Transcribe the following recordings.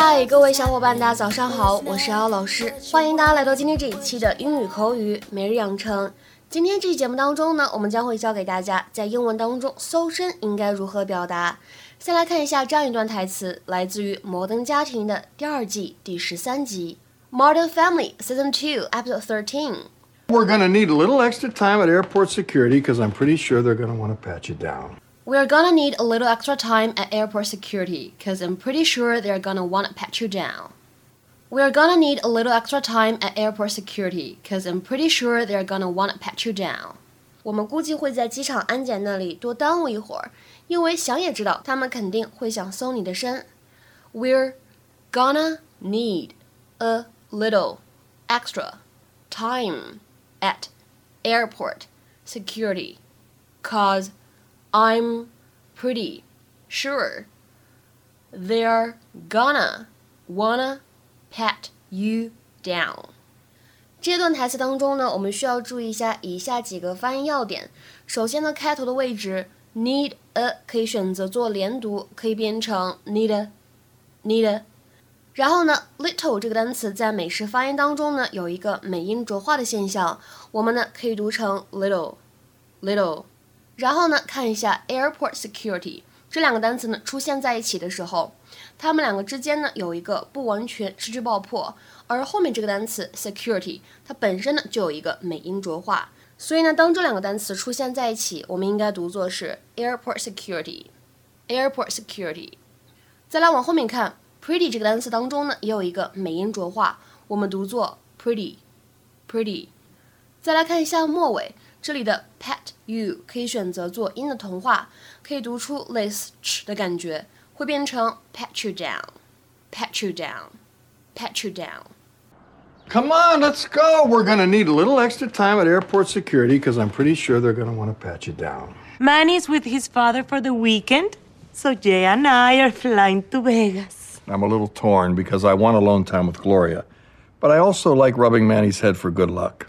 嗨，各位小伙伴，大家早上好，我是姚老师，欢迎大家来到今天这一期的英语口语每日养成。今天这期节目当中呢，我们将会教给大家在英文当中搜身应该如何表达。先来看一下这样一段台词，来自于《摩登家庭》的第二季第十三集，《Modern Family》Season Two Episode Thirteen。We're gonna need a little extra time at airport security because I'm pretty sure they're gonna want to pat you down. We're gonna need a little extra time at airport security because I'm pretty sure they're gonna want to pat you down. We're gonna need a little extra time at airport security because I'm pretty sure they're gonna want to pat you down. 我们估计会在机场安检那里多耽误一会儿，因为想也知道他们肯定会想搜你的身。We're gonna need a little extra time at airport security cause I'm pretty sure they're gonna wanna pat you down。这段台词当中呢，我们需要注意一下以下几个发音要点。首先呢，开头的位置 need a 可以选择做连读，可以变成 need a need a。然后呢，little 这个单词在美式发音当中呢有一个美音浊化的现象，我们呢可以读成 little little。 然后呢，看一下 airport security 这两个单词呢出现在一起的时候，它们两个之间呢有一个不完全失去爆破，而后面这个单词 security 它本身呢就有一个美音浊化，所以呢，当这两个单词出现在一起，我们应该读作是 airport security，airport security。再来往后面看，pretty 这个单词当中呢也有一个美音浊化，我们读作 pretty，pretty。再来看一下末尾。这里的 pat you 可以选择做音的同化，可以读出类似 ch 的感觉，会变成 pat you down，pat you down，pat you down。Come on, let's go. We're going to need a little extra time at airport security because I'm pretty sure they're going to want to pat you down. Manny's with his father for the weekend, so Jay and I are flying to Vegas. I'm a little torn because I want alone time with Gloria, but I also like rubbing Manny's head for good luck.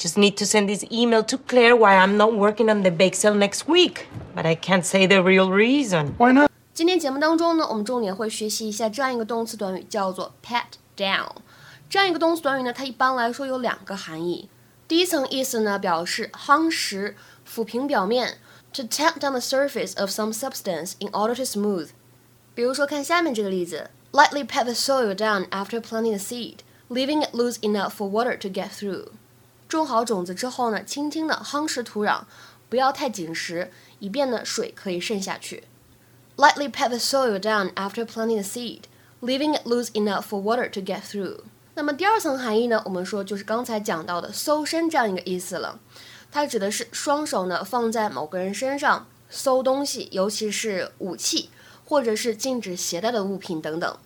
Just need to send this email to Claire why I'm not working on the bake sale next week. But I can't say the real reason. Why not? 今天节目当中呢，我们重点会学习一下这样一个动词短语，叫做 pat down。这样一个动词短语呢，它一般来说有两个含义。第一层意思呢，表示夯实、抚平表面，to tap down the surface of some substance in order to smooth。比如说，看下面这个例子：lightly pat the soil down after planting the seed, leaving it loose enough for water to get through。 种好种子之后呢，轻轻的夯实土壤，不要太紧实，以便呢水可以渗下去。Lightly pat the soil down after planting the seed, leaving it loose enough for water to get through。那么第二层含义呢，我们说就是刚才讲到的搜身这样一个意思了。它指的是双手呢放在某个人身上搜东西，尤其是武器或者是禁止携带的物品等等。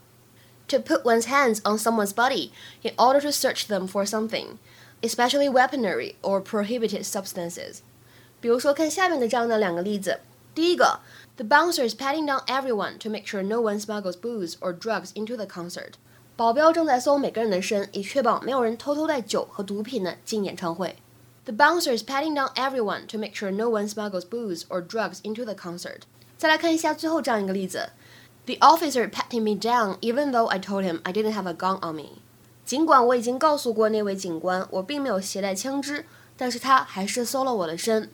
To put one's hands on someone's body in order to search them for something。 especially weaponry or prohibited substances。比如说，看下面的这样的两个例子。第一个，The bouncer is patting down everyone to make sure no one smuggles booze or drugs into the concert。保镖正在搜每个人的身，以确保没有人偷偷带酒和毒品呢进演唱会。The bouncer is patting down everyone to make sure no one smuggles booze or drugs into the concert。再来看一下最后这样一个例子：The officer patting me down even though I told him I didn't have a gun on me。 尽管我已经告诉过那位警官，我并没有携带枪支，但是他还是搜了我的身。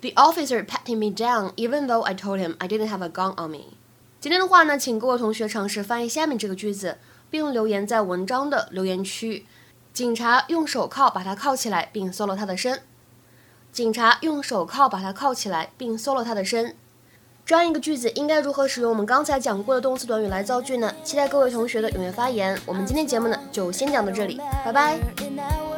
The officer patted me down, even though I told him I didn't have a gun on me。今天的话呢，请各位同学尝试翻译下面这个句子，并留言在文章的留言区。警察用手铐把他铐起来，并搜了他的身。警察用手铐把他铐起来，并搜了他的身。这样一个句子应该如何使用我们刚才讲过的动词短语来造句呢？期待各位同学的踊跃发言。我们今天节目呢就先讲到这里，拜拜。